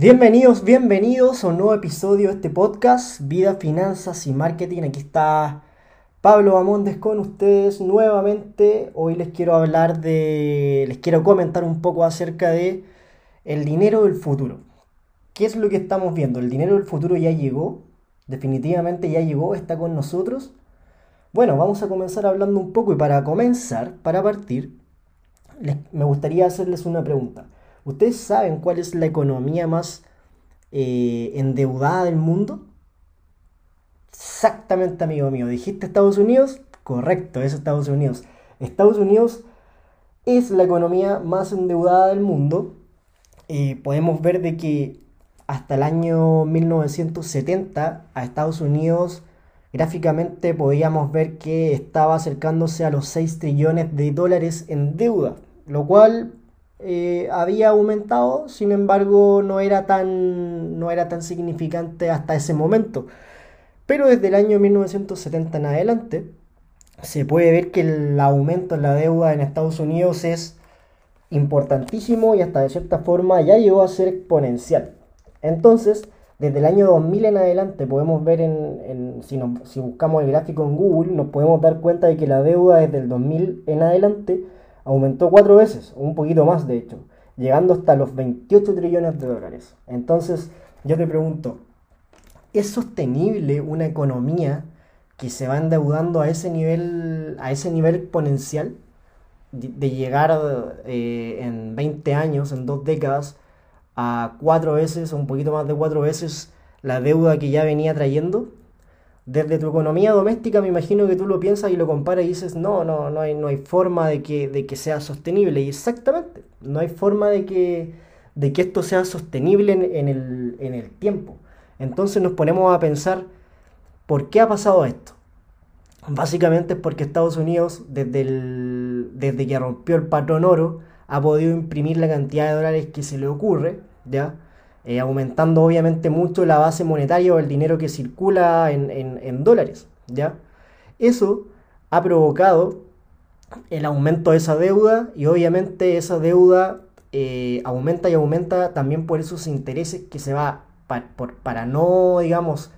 Bienvenidos, bienvenidos a un nuevo episodio de este podcast, Vida, Finanzas y Marketing. Aquí está Pablo Bamondes con ustedes nuevamente. Hoy les quiero hablar de, les quiero comentar un poco acerca de el dinero del futuro. ¿Qué es lo que estamos viendo? El dinero del futuro ya llegó, definitivamente ya llegó, está con nosotros. Bueno, vamos a comenzar hablando un poco y para comenzar, para partir, me gustaría hacerles una pregunta. ¿Ustedes saben cuál es la economía más eh, endeudada del mundo? Exactamente, amigo mío. ¿Dijiste Estados Unidos? Correcto, es Estados Unidos. Estados Unidos es la economía más endeudada del mundo. y podemos ver de que hasta el año 1970 a Estados Unidos gráficamente podíamos ver que estaba acercándose a los 6 trillones de dólares en deuda, lo cual eh, había aumentado, sin embargo no era, tan, no era tan significante hasta ese momento. Pero desde el año 1970 en adelante se puede ver que el aumento en la deuda en Estados Unidos es importantísimo y hasta de cierta forma ya llegó a ser exponencial. Entonces, desde el año 2000 en adelante podemos ver en, si, si buscamos el gráfico en Google, nos podemos dar cuenta de que la deuda desde el 2000 en adelante aumentó cuatro veces, un poquito más de hecho, llegando hasta los 28 trillones de dólares. Entonces, yo te pregunto, ¿es sostenible una economía que se va endeudando a ese nivel, a ese nivel exponencial? De, llegar eh, en 20 años, en dos décadas, a cuatro veces, o un poquito más de cuatro veces la deuda que ya venía trayendo desde tu economía doméstica me imagino que tú lo piensas y lo comparas y dices, no, no, no hay, no hay forma de que, de que sea sostenible. Y exactamente, no hay forma de que, de que esto sea sostenible en, el, en el tiempo. Entonces nos ponemos a pensar, ¿por qué ha pasado esto? Básicamente es porque Estados Unidos, desde, el, desde que rompió el patrón oro, ha podido imprimir la cantidad de dólares que se le ocurre, ¿ya? Eh, aumentando obviamente mucho la base monetaria o el dinero que circula en, dólares. ¿ya? Eso ha provocado el aumento de esa deuda y obviamente esa deuda eh, aumenta y aumenta también por esos intereses que se va, para no, digamos,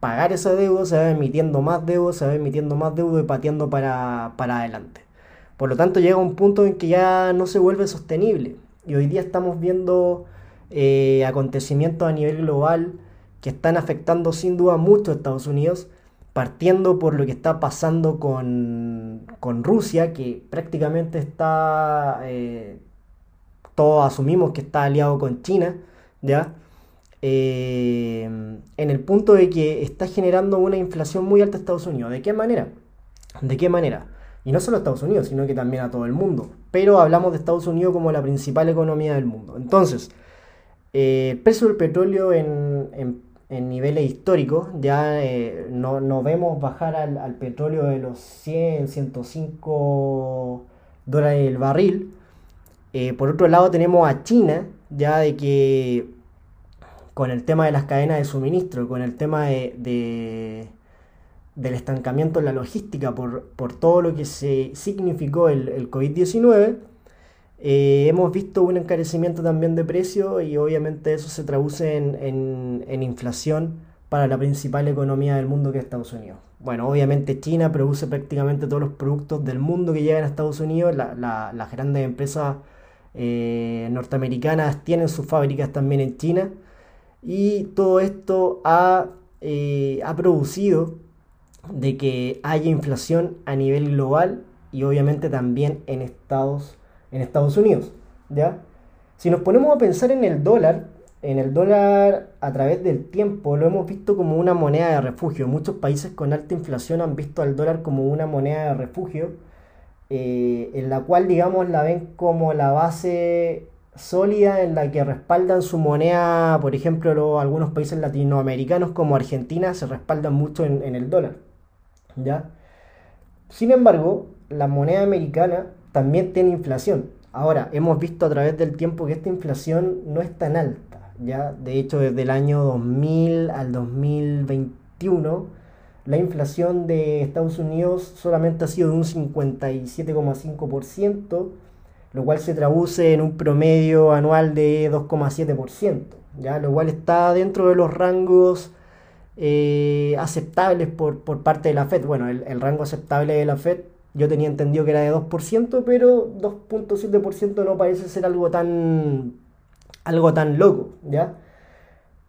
pagar esa deuda, se va emitiendo más deuda, se va emitiendo más deuda y pateando para, para adelante. Por lo tanto llega un punto en que ya no se vuelve sostenible. Y hoy día estamos viendo eh, acontecimientos a nivel global que están afectando sin duda mucho a Estados Unidos, partiendo por lo que está pasando con, Rusia, que prácticamente está, eh, todos asumimos que está aliado con China, ¿ya? Eh, en el punto de que está generando una inflación muy alta a Estados Unidos. ¿De qué manera? ¿De qué manera? Y no solo a Estados Unidos, sino que también a todo el mundo. Pero hablamos de Estados Unidos como la principal economía del mundo. Entonces, el precio del petróleo en, niveles históricos, ya eh, no, vemos bajar al, petróleo de los 100, 105 dólares el barril. Eh, por otro lado tenemos a China, ya de que con el tema de las cadenas de suministro, con el tema de, del estancamiento en la logística por, todo lo que se significó el, el COVID-19, eh, hemos visto un encarecimiento también de precios y obviamente eso se traduce en, inflación para la principal economía del mundo que es Estados Unidos. Bueno, obviamente China produce prácticamente todos los productos del mundo que llegan a Estados Unidos. las grandes empresas eh, norteamericanas tienen sus fábricas también en China. Y todo esto ha, eh, ha producido de que haya inflación a nivel global y obviamente también en Estados Unidos en Estados Unidos. ¿ya? Si nos ponemos a pensar en el dólar, en el dólar a través del tiempo lo hemos visto como una moneda de refugio. Muchos países con alta inflación han visto al dólar como una moneda de refugio, eh, en la cual digamos la ven como la base sólida en la que respaldan su moneda, por ejemplo, algunos países latinoamericanos como Argentina se respaldan mucho en, en el dólar. ¿ya? Sin embargo, la moneda americana también tiene inflación. Ahora, hemos visto a través del tiempo que esta inflación no es tan alta. ¿ya? De hecho, desde el año 2000 al 2021, la inflación de Estados Unidos solamente ha sido de un 57,5%, lo cual se traduce en un promedio anual de 2,7%. ya lo cual está dentro de los rangos eh, aceptables por, parte de la Fed. Bueno, el, rango aceptable de la Fed yo tenía entendido que era de 2%, pero 2.7% no parece ser algo tan, algo tan loco, ¿ya?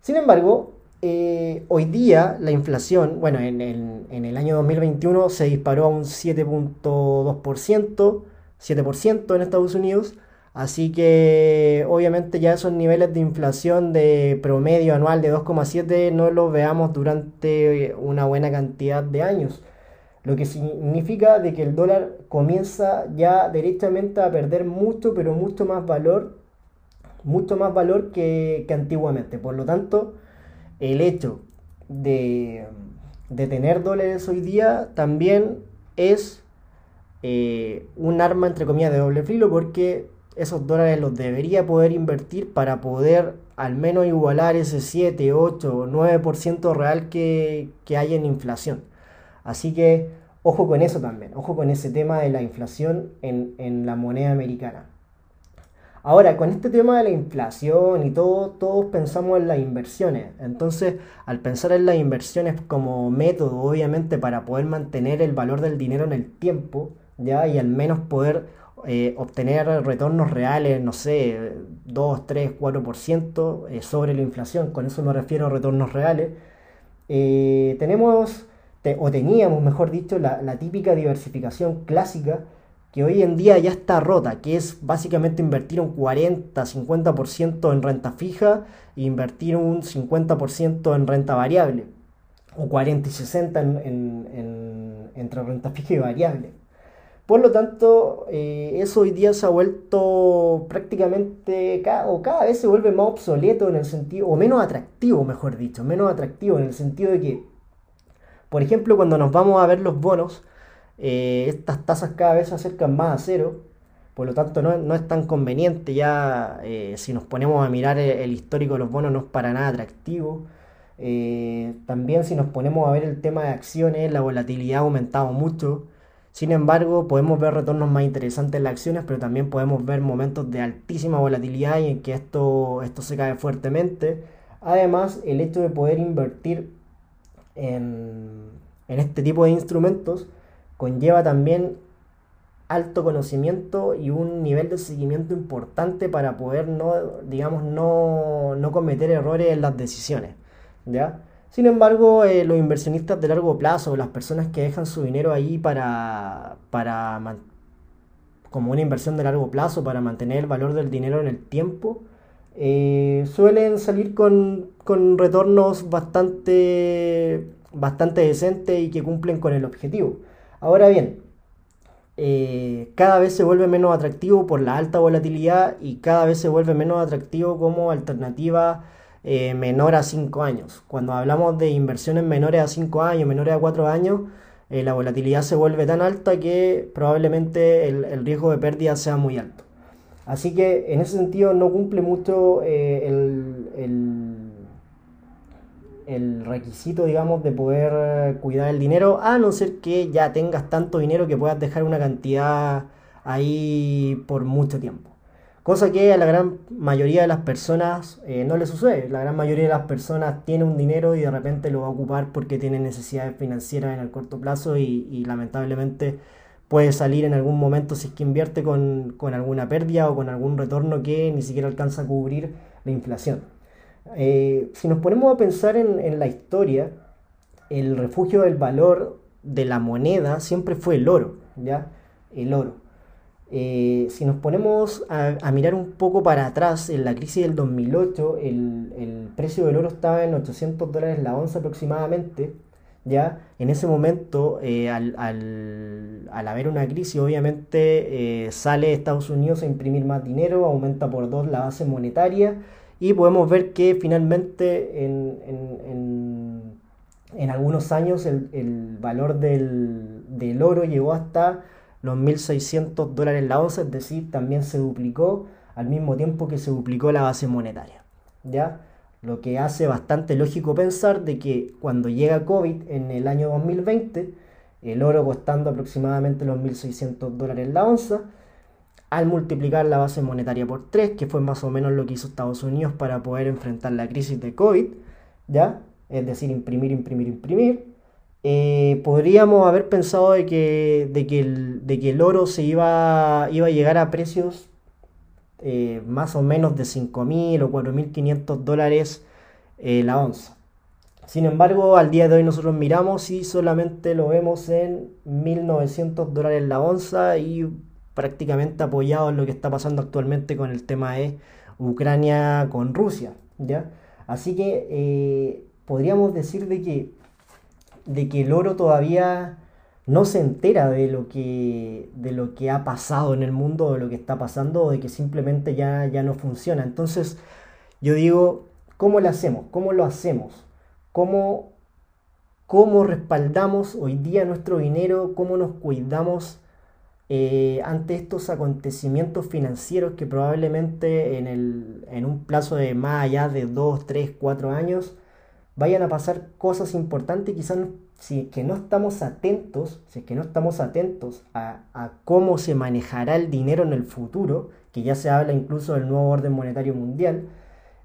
Sin embargo, eh, hoy día la inflación, bueno, en el, en el año 2021 se disparó a un 7.2%, 7% en Estados Unidos, Así que obviamente ya esos niveles de inflación de promedio anual de 2,7 no los veamos durante una buena cantidad de años. Lo que significa de que el dólar comienza ya directamente a perder mucho, pero mucho más valor, mucho más valor que, antiguamente. Por lo tanto, el hecho de, tener dólares hoy día también es eh, un arma entre comillas de doble filo porque esos dólares los debería poder invertir para poder al menos igualar ese 7, 8 o 9% real que, hay en inflación. Así que ojo con eso también, ojo con ese tema de la inflación en, la moneda americana. Ahora, con este tema de la inflación y todo, todos pensamos en las inversiones. Entonces, al pensar en las inversiones como método, obviamente, para poder mantener el valor del dinero en el tiempo, ¿ya? Y al menos poder eh, obtener retornos reales, no sé, 2, 3, 4% sobre la inflación, con eso me refiero a retornos reales, eh, tenemos, o teníamos, mejor dicho, la, típica diversificación clásica que hoy en día ya está rota, que es básicamente invertir un 40-50% en renta fija e invertir un 50% en renta variable, o 40 y 60 entre renta fija y variable. Por lo tanto, eh, eso hoy día se ha vuelto prácticamente, o cada vez se vuelve más obsoleto en el sentido, o menos atractivo, mejor dicho, menos atractivo en el sentido de que, por ejemplo, cuando nos vamos a ver los bonos, eh, estas tasas cada vez se acercan más a cero, por lo tanto no, es tan conveniente ya, eh, si nos ponemos a mirar el, histórico de los bonos no es para nada atractivo. también si nos ponemos a ver el tema de acciones, la volatilidad ha aumentado mucho. Sin embargo, podemos ver retornos más interesantes en las acciones, pero también podemos ver momentos de altísima volatilidad y en que esto, esto se cae fuertemente. Además, el hecho de poder invertir en, este tipo de instrumentos conlleva también alto conocimiento y un nivel de seguimiento importante para poder no, digamos, no, no cometer errores en las decisiones. ¿ya? Sin embargo, eh, los inversionistas de largo plazo, las personas que dejan su dinero ahí para, para como una inversión de largo plazo para mantener el valor del dinero en el tiempo, eh, suelen salir con, retornos bastante, bastante decentes y que cumplen con el objetivo. Ahora bien, eh, cada vez se vuelve menos atractivo por la alta volatilidad y cada vez se vuelve menos atractivo como alternativa eh, menor a 5 años. Cuando hablamos de inversiones menores a 5 años, menores a 4 años, la volatilidad se vuelve tan alta que probablemente el, riesgo de pérdida sea muy alto. Así que en ese sentido no cumple mucho eh, el, el, requisito, digamos, de poder cuidar el dinero, a no ser que ya tengas tanto dinero que puedas dejar una cantidad ahí por mucho tiempo. Cosa que a la gran mayoría de las personas eh, no le sucede. La gran mayoría de las personas tiene un dinero y de repente lo va a ocupar porque tiene necesidades financieras en el corto plazo y, lamentablemente puede salir en algún momento si es que invierte con, alguna pérdida o con algún retorno que ni siquiera alcanza a cubrir la inflación. Eh, si nos ponemos a pensar en, en la historia, el refugio del valor de la moneda siempre fue el oro, ¿ya? El oro. Eh, si nos ponemos a, mirar un poco para atrás, en la crisis del 2008, el, precio del oro estaba en 800 dólares la onza aproximadamente. ¿ya? En ese momento, eh, al, haber una crisis, obviamente eh, sale Estados Unidos a imprimir más dinero, aumenta por dos la base monetaria y podemos ver que finalmente en, algunos años el, valor del, del oro llegó hasta los 1.600 dólares la onza, es decir, también se duplicó al mismo tiempo que se duplicó la base monetaria. ¿ya? Lo que hace bastante lógico pensar de que cuando llega COVID en el año 2020, el oro costando aproximadamente los 1.600 dólares la onza, al multiplicar la base monetaria por 3, que fue más o menos lo que hizo Estados Unidos para poder enfrentar la crisis de COVID, ¿ya? Es decir, imprimir, imprimir, imprimir. Eh, podríamos haber pensado de que, de que, el, de que el oro se iba, iba a llegar a precios eh, más o menos de 5.000 o 4.500 dólares eh, la onza. Sin embargo, al día de hoy nosotros miramos y solamente lo vemos en 1.900 dólares la onza y prácticamente apoyado en lo que está pasando actualmente con el tema de Ucrania con Rusia. ¿ya? Así que eh, podríamos decir de que, de que el oro todavía no se entera de lo que, de lo que ha pasado en el mundo, de lo que está pasando, de que simplemente ya, ya no funciona. Entonces, yo digo, ¿cómo lo hacemos? ¿Cómo lo hacemos? ¿Cómo, cómo respaldamos hoy día nuestro dinero? ¿Cómo nos cuidamos eh, ante estos acontecimientos financieros que probablemente en, el, en un plazo de más allá de 2, 3, 4 años vayan a pasar cosas importantes, quizás si es que no estamos atentos, si es que no estamos atentos a, cómo se manejará el dinero en el futuro, que ya se habla incluso del nuevo orden monetario mundial,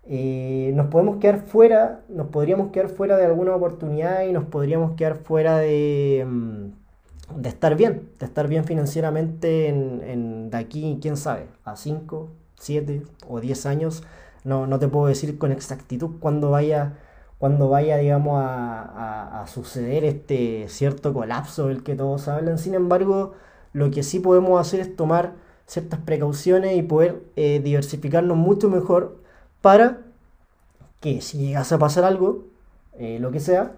eh, nos podemos quedar fuera, nos podríamos quedar fuera de alguna oportunidad y nos podríamos quedar fuera de, mm, de estar bien, de estar bien financieramente en, de aquí, quién sabe, a 5, 7 o 10 años. No, no te puedo decir con exactitud cuándo vaya cuando vaya, digamos, a, suceder este cierto colapso del que todos hablan. Sin embargo, lo que sí podemos hacer es tomar ciertas precauciones y poder eh, diversificarnos mucho mejor para que si llegase a pasar algo, eh, lo que sea,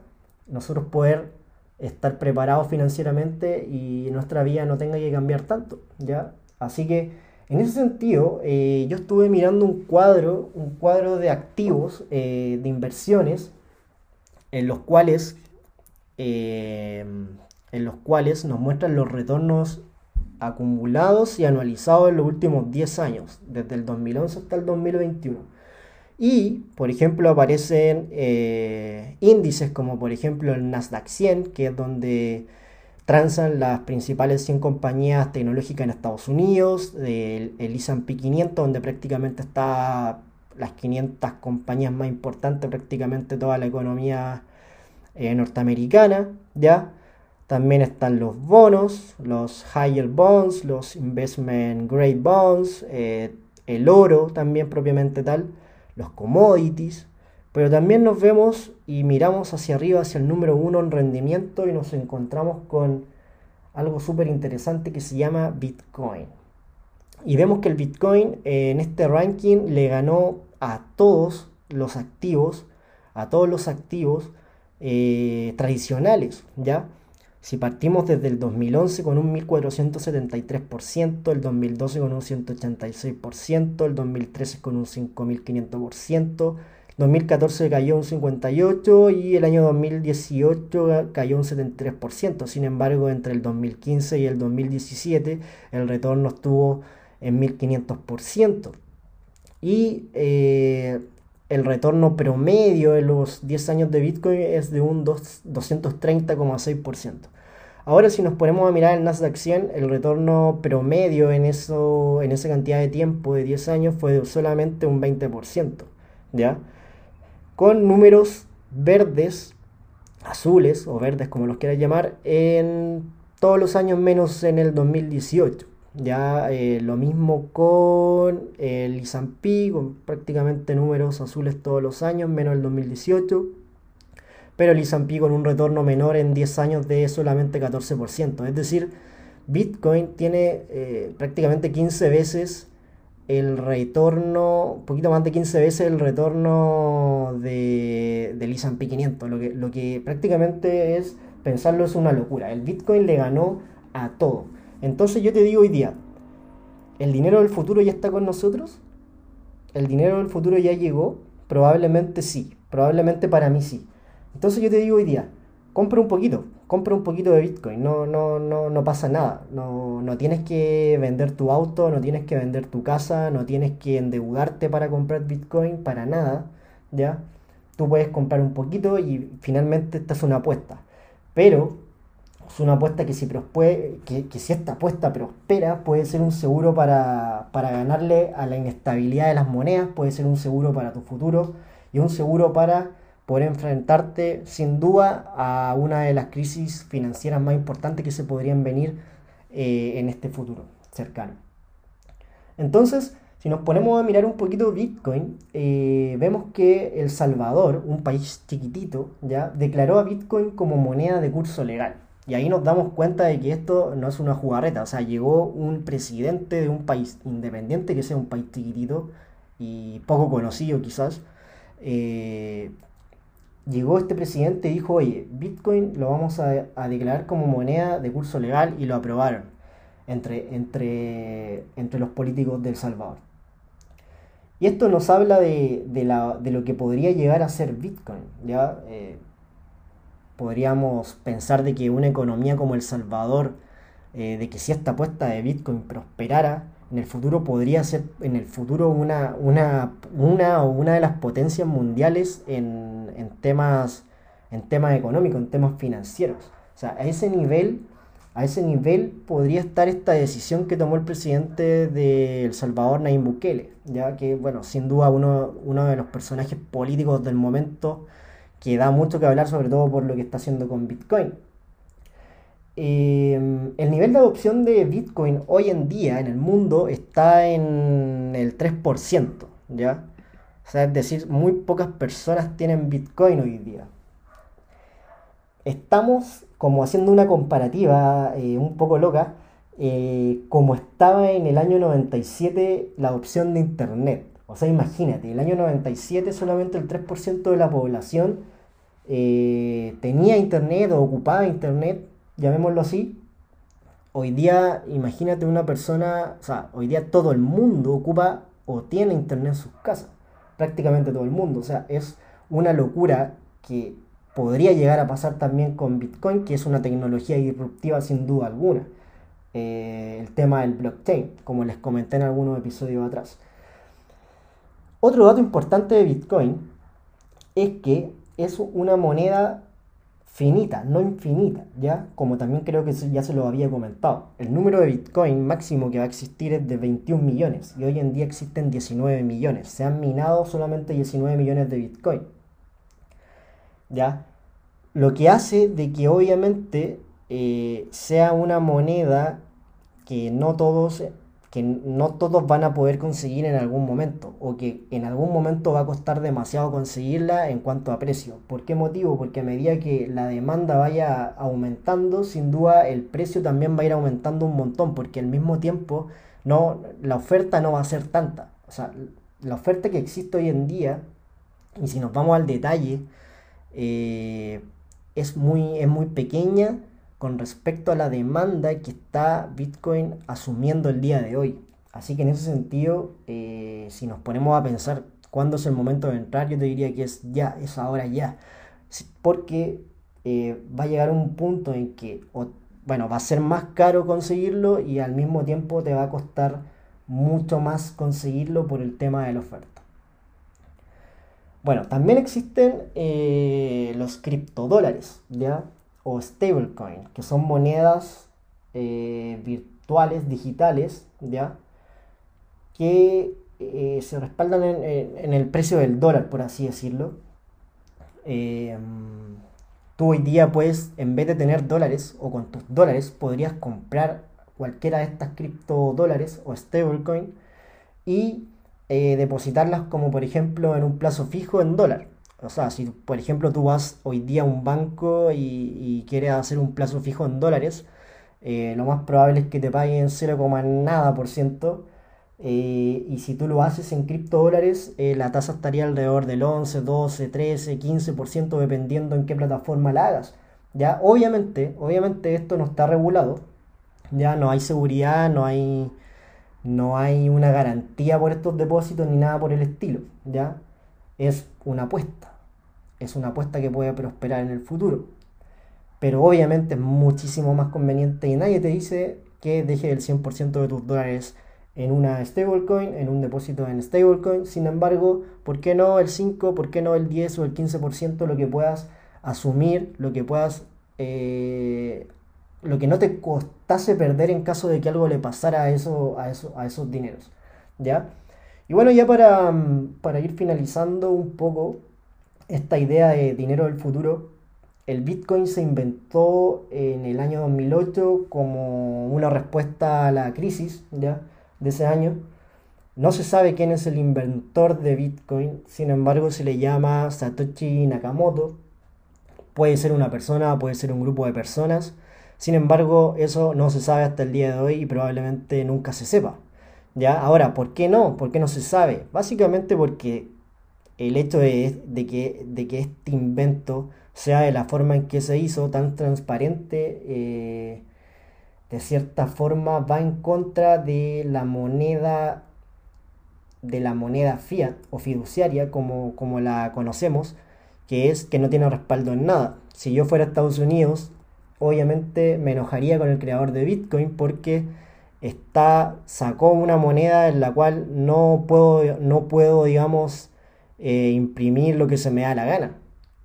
nosotros poder estar preparados financieramente y nuestra vida no tenga que cambiar tanto, ¿ya? Así que en ese sentido, eh, yo estuve mirando un cuadro, un cuadro de activos, eh, de inversiones, en los cuales, en los cuales nos muestran los retornos acumulados y anualizados en los últimos 10 años, desde el 2011 hasta el 2021. Y, por ejemplo, aparecen índices como, por ejemplo, el Nasdaq 100, que es donde transan las principales 100 compañías tecnológicas en Estados Unidos, el, el S&P 500, donde prácticamente está las 500 compañías más importantes, prácticamente toda la economía eh, norteamericana, ¿ya? También están los bonos, los higher bonds, los investment grade bonds, eh, el oro también propiamente tal, los commodities, pero también nos vemos y miramos hacia arriba, hacia el número uno en rendimiento y nos encontramos con algo súper interesante que se llama Bitcoin. Y vemos que el Bitcoin eh, en este ranking le ganó a todos los activos, a todos los activos eh, tradicionales, ¿ya? Si partimos desde el 2011 con un 1473%, el 2012 con un 186%, el 2013 con un 5500%, 2014 cayó un 58 y el año 2018 cayó un 73%. Sin embargo, entre el 2015 y el 2017 el retorno estuvo en 1500%. Y eh, el retorno promedio en los 10 años de Bitcoin es de un 230,6%. Ahora si nos ponemos a mirar el Nasdaq 100, el retorno promedio en, eso, en esa cantidad de tiempo de 10 años fue de solamente un 20%. ¿ya? con números verdes, azules o verdes como los quieras llamar, en todos los años menos en el 2018. Ya eh, lo mismo con el ISAMPI, con prácticamente números azules todos los años, menos el 2018. Pero el ISAMPI con un retorno menor en 10 años de solamente 14%. Es decir, Bitcoin tiene eh, prácticamente 15 veces el retorno, un poquito más de 15 veces el retorno de, del S&P 500, lo que, lo que prácticamente es, pensarlo es una locura. El Bitcoin le ganó a todo. Entonces yo te digo hoy día, ¿el dinero del futuro ya está con nosotros? ¿El dinero del futuro ya llegó? Probablemente sí, probablemente para mí sí. Entonces yo te digo hoy día, compra un poquito, compra un poquito de Bitcoin, no, no, no, no pasa nada, no, no tienes que vender tu auto, no tienes que vender tu casa, no tienes que endeudarte para comprar Bitcoin, para nada, ¿ya? Tú puedes comprar un poquito y finalmente esta es una apuesta. Pero es una apuesta que si, que, que si esta apuesta prospera puede ser un seguro para, para ganarle a la inestabilidad de las monedas, puede ser un seguro para tu futuro y un seguro para poder enfrentarte sin duda a una de las crisis financieras más importantes que se podrían venir eh, en este futuro cercano. Entonces, si nos ponemos a mirar un poquito Bitcoin, eh, vemos que El Salvador, un país chiquitito, ya declaró a Bitcoin como moneda de curso legal. Y ahí nos damos cuenta de que esto no es una jugarreta, o sea, llegó un presidente de un país independiente, que sea un país chiquitito y poco conocido quizás, eh, llegó este presidente y dijo, oye, Bitcoin lo vamos a, declarar como moneda de curso legal y lo aprobaron entre, entre, entre los políticos del Salvador. Y esto nos habla de, lo que podría llegar a ser Bitcoin. ¿ya? Eh, podríamos pensar de que una economía como El Salvador, eh, de que si esta apuesta de Bitcoin prosperara, en el futuro podría ser en el futuro una, una, una o una de las potencias mundiales en, en, temas, en temas económicos, en temas financieros. O sea, a ese nivel, a ese nivel podría estar esta decisión que tomó el presidente de El Salvador, Nayib Bukele, ya que, bueno, sin duda uno, uno de los personajes políticos del momento que da mucho que hablar, sobre todo por lo que está haciendo con Bitcoin. Em, el nivel de adopción de Bitcoin hoy en día en el mundo está en el 3%, ¿ya? O sea, es decir, muy pocas personas tienen Bitcoin hoy día. Estamos como haciendo una comparativa eh, un poco loca, eh, como estaba en el año 97 la adopción de Internet. O sea, imagínate, el año 97 solamente el 3% de la población eh, tenía Internet o ocupaba Internet llamémoslo así, hoy día imagínate una persona, o sea, hoy día todo el mundo ocupa o tiene internet en sus casas, prácticamente todo el mundo, o sea, es una locura que podría llegar a pasar también con Bitcoin, que es una tecnología disruptiva sin duda alguna. Eh, el tema del blockchain, como les comenté en algunos episodios atrás. Otro dato importante de Bitcoin es que es una moneda finita, no infinita, ¿ya? Como también creo que ya se lo había comentado. El número de Bitcoin máximo que va a existir es de 21 millones y hoy en día existen 19 millones. Se han minado solamente 19 millones de Bitcoin. ¿Ya? Lo que hace de que obviamente eh, sea una moneda que no todos que no todos van a poder conseguir en algún momento o que en algún momento va a costar demasiado conseguirla en cuanto a precio. ¿Por qué motivo? Porque a medida que la demanda vaya aumentando, sin duda el precio también va a ir aumentando un montón porque al mismo tiempo no, la oferta no va a ser tanta. O sea, la oferta que existe hoy en día, y si nos vamos al detalle, eh, es, muy, es muy pequeña con respecto a la demanda que está Bitcoin asumiendo el día de hoy. Así que en ese sentido, eh, si nos ponemos a pensar cuándo es el momento de entrar, yo te diría que es ya, es ahora ya. Porque eh, va a llegar un punto en que, bueno, va a ser más caro conseguirlo y al mismo tiempo te va a costar mucho más conseguirlo por el tema de la oferta. Bueno, también existen eh, los criptodólares, ¿ya? O stablecoin, que son monedas eh, virtuales, digitales, ¿ya? que eh, se respaldan en, el precio del dólar, por así decirlo. Eh, tú hoy día puedes, en vez de tener dólares o con tus dólares, podrías comprar cualquiera de estas criptodólares o stablecoin y depositarlas como por ejemplo en un plazo fijo en dólar. O sea, si por ejemplo tú vas hoy día a un banco y, quieres hacer un plazo fijo en dólares, eh, lo más probable es que te paguen 0, nada por ciento. Eh, y si tú lo haces en criptodólares, eh, la tasa estaría alrededor del 11, 12, 13, 15% dependiendo en qué plataforma la hagas. Ya, obviamente, obviamente esto no está regulado. Ya no hay seguridad, no hay, no hay una garantía por estos depósitos ni nada por el estilo. Ya es una apuesta es una apuesta que puede prosperar en el futuro. Pero obviamente es muchísimo más conveniente y nadie te dice que deje el 100% de tus dólares en una stablecoin, en un depósito en stablecoin. Sin embargo, ¿por qué no el 5, por qué no el 10 o el 15% lo que puedas asumir, lo que puedas eh, lo que no te costase perder en caso de que algo le pasara a, eso, a, a esos dineros. ¿Ya? Y bueno, ya para, para ir finalizando un poco esta idea de dinero del futuro, el Bitcoin se inventó en el año 2008 como una respuesta a la crisis de ese año. No se sabe quién es el inventor de Bitcoin, sin embargo se le llama Satoshi Nakamoto. Puede ser una persona, puede ser un grupo de personas. Sin embargo, eso no se sabe hasta el día de hoy y probablemente nunca se sepa. ¿Ya? Ahora, ¿por qué no? ¿Por qué no se sabe? Básicamente porque el hecho de, que, de que este invento sea de la forma en que se hizo, tan transparente, eh, de cierta forma va en contra de la moneda de la moneda fiat o fiduciaria como, como la conocemos, que es que no tiene respaldo en nada. Si yo fuera a Estados Unidos, obviamente me enojaría con el creador de Bitcoin porque está sacó una moneda en la cual no puedo no puedo digamos eh, imprimir lo que se me da la gana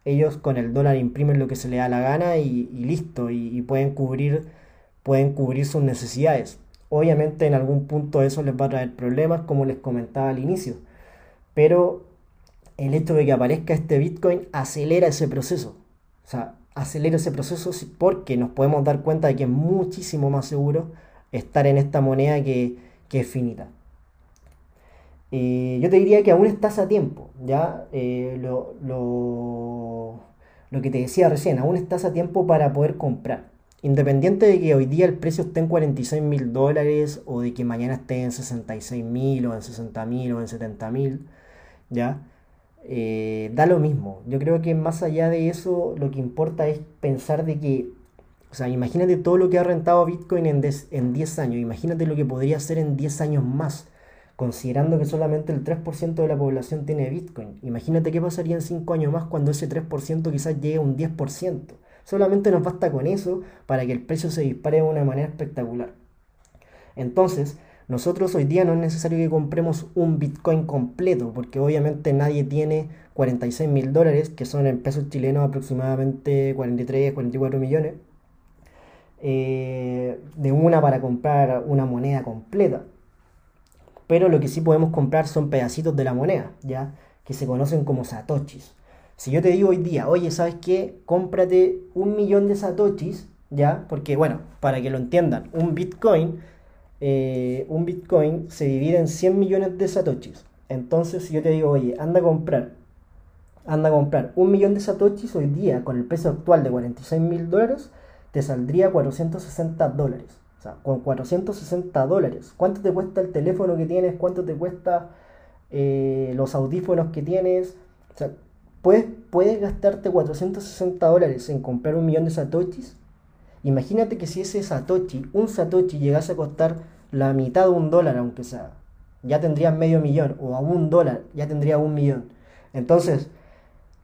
ellos con el dólar imprimen lo que se les da la gana y, listo, y, pueden, cubrir, pueden cubrir sus necesidades. Obviamente en algún punto eso les va a traer problemas, como les comentaba al inicio, pero el hecho de que aparezca este Bitcoin acelera ese proceso. O sea, acelera ese proceso porque nos podemos dar cuenta de que es muchísimo más seguro estar en esta moneda que, que es finita. Eh, yo te diría que aún estás a tiempo, ¿ya? Eh, lo, lo, lo, que te decía recién, aún estás a tiempo para poder comprar. Independiente de que hoy día el precio esté en 46 mil dólares o de que mañana esté en 66 mil o en 60 mil o en 70 mil, ¿ya? Eh, da lo mismo. Yo creo que más allá de eso, lo que importa es pensar de que, o sea, imagínate todo lo que ha rentado Bitcoin en, en 10 años, imagínate lo que podría hacer en 10 años más considerando que solamente el 3% de la población tiene Bitcoin. Imagínate qué pasaría en 5 años más cuando ese 3% quizás llegue a un 10%. Solamente nos basta con eso para que el precio se dispare de una manera espectacular. Entonces, nosotros hoy día no es necesario que compremos un Bitcoin completo, porque obviamente nadie tiene 46 mil dólares, que son en pesos chilenos aproximadamente 43, 44 millones, eh, de una para comprar una moneda completa pero lo que sí podemos comprar son pedacitos de la moneda, ¿ya? Que se conocen como satoshis. Si yo te digo hoy día, oye, ¿sabes qué? Cómprate un millón de satoshis, ¿ya? Porque, bueno, para que lo entiendan, un bitcoin, eh, un bitcoin se divide en 100 millones de satoshis. Entonces, si yo te digo, oye, anda a comprar, anda a comprar un millón de satoshis hoy día, con el precio actual de 46 mil dólares, te saldría 460 dólares. O sea, con 460 dólares. ¿Cuánto te cuesta el teléfono que tienes? ¿Cuánto te cuesta eh, los audífonos que tienes? O sea, ¿puedes, gastarte 460 dólares en comprar un millón de satoshis. Imagínate que si ese satoshi, un satoshi llegase a costar la mitad de un dólar, aunque sea, ya tendrías medio millón, o a un dólar, ya tendría un millón. Entonces,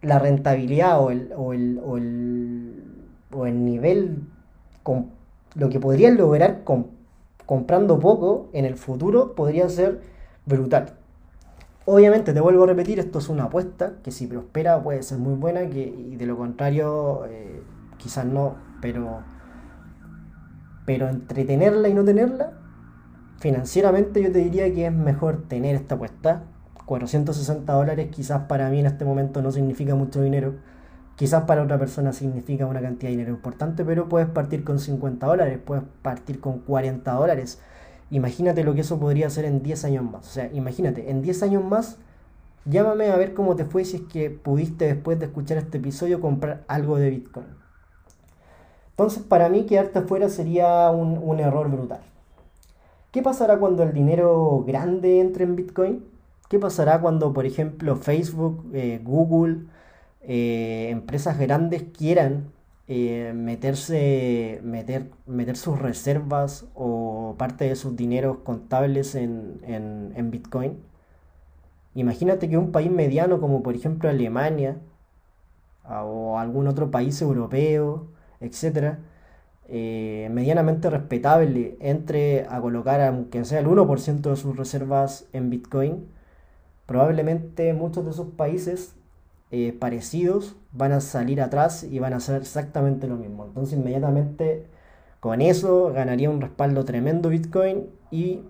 la rentabilidad o el, o el, o el, o el nivel lo que podrían lograr comprando poco en el futuro podría ser brutal. Obviamente, te vuelvo a repetir, esto es una apuesta que si prospera puede ser muy buena y de lo contrario eh, quizás no, pero, pero entre tenerla y no tenerla, financieramente yo te diría que es mejor tener esta apuesta. 460 dólares quizás para mí en este momento no significa mucho dinero Quizás para otra persona significa una cantidad de dinero importante, pero puedes partir con 50 dólares, puedes partir con 40 dólares. Imagínate lo que eso podría hacer en 10 años más. O sea, imagínate, en 10 años más, llámame a ver cómo te fue si es que pudiste después de escuchar este episodio comprar algo de Bitcoin. Entonces, para mí quedarte afuera sería un, error brutal. ¿Qué pasará cuando el dinero grande entre en Bitcoin? ¿Qué pasará cuando, por ejemplo, Facebook, eh, Google, eh, empresas grandes quieran eh, meterse, meter, meter sus reservas o parte de sus dineros contables en, en, Bitcoin. Imagínate que un país mediano como por ejemplo Alemania o algún otro país europeo, etcétera, eh, medianamente respetable entre a colocar aunque sea el 1% de sus reservas en Bitcoin, probablemente muchos de esos países eh, parecidos van a salir atrás y van a hacer exactamente lo mismo. Entonces inmediatamente Con eso ganaría un respaldo tremendo Bitcoin y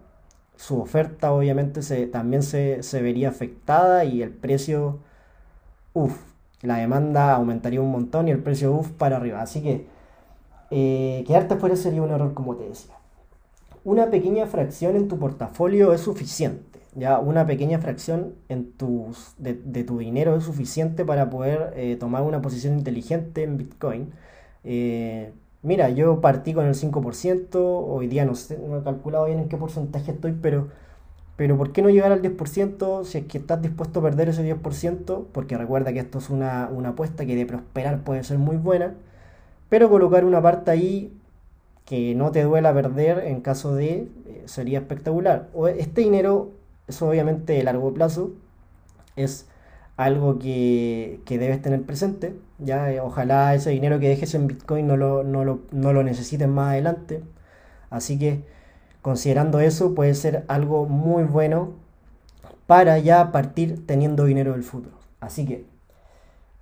su oferta obviamente se, también se, vería afectada y el precio, uff, la demanda aumentaría un montón y el precio, uff, para arriba. Así que eh, quedarte fuera sería un error como te decía. Una pequeña fracción en tu portafolio es suficiente. Ya una pequeña fracción en tus, de, tu dinero es suficiente para poder eh, tomar una posición inteligente en Bitcoin. Eh, Mira, yo partí con el 5%, hoy día no sé, no he calculado bien en qué porcentaje estoy, pero, pero ¿por qué no llegar al 10% si es que estás dispuesto a perder ese 10%? Porque recuerda que esto es una, apuesta que de prosperar puede ser muy buena, pero colocar una parte ahí que no te duela perder en caso de eh, sería espectacular. Este dinero es obviamente de largo plazo, es algo que, debes tener presente. Ya, eh, ojalá ese dinero que dejes en Bitcoin no lo, no lo, no lo necesites más adelante. Así que considerando eso puede ser algo muy bueno para ya partir teniendo dinero del futuro. Así que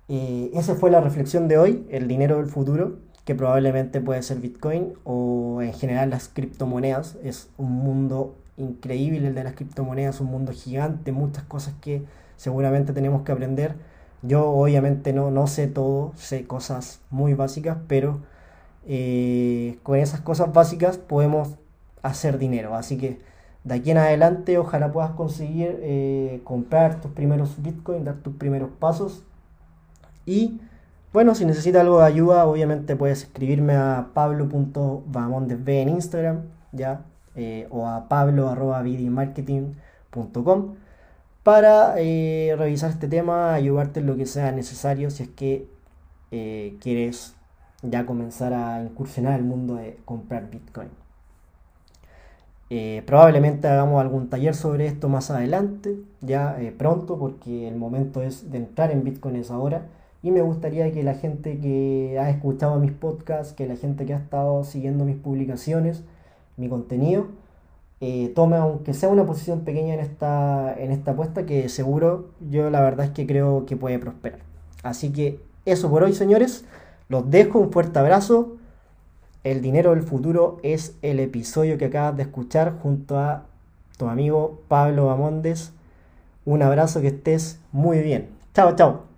eh, esa fue la reflexión de hoy, el dinero del futuro, que probablemente puede ser Bitcoin o en general las criptomonedas. Es un mundo increíble el de las criptomonedas, un mundo gigante, muchas cosas que seguramente tenemos que aprender. Yo obviamente no, no sé todo, sé cosas muy básicas, pero eh, con esas cosas básicas podemos hacer dinero. Así que de aquí en adelante ojalá puedas conseguir eh, comprar tus primeros bitcoins, dar tus primeros pasos. Y bueno, si necesitas algo de ayuda, obviamente puedes escribirme a pablo.bamondesb en Instagram, ya, eh, o a pablo.vidimarketing.com para eh, revisar este tema, ayudarte en lo que sea necesario si es que eh, quieres ya comenzar a incursionar el mundo de comprar Bitcoin. Probablemente hagamos algún taller sobre esto más adelante, ya pronto, porque el momento es de entrar en Bitcoin es ahora. Y me gustaría que la gente que ha escuchado mis podcasts, que la gente que ha estado siguiendo mis publicaciones, mi contenido, eh, tome aunque sea una posición pequeña en esta, en esta apuesta que seguro yo la verdad es que creo que puede prosperar. Así que eso por hoy señores, los dejo un fuerte abrazo. El dinero del futuro es el episodio que acabas de escuchar junto a tu amigo Pablo Bamondes. Un abrazo, que estés muy bien. Chao, chao.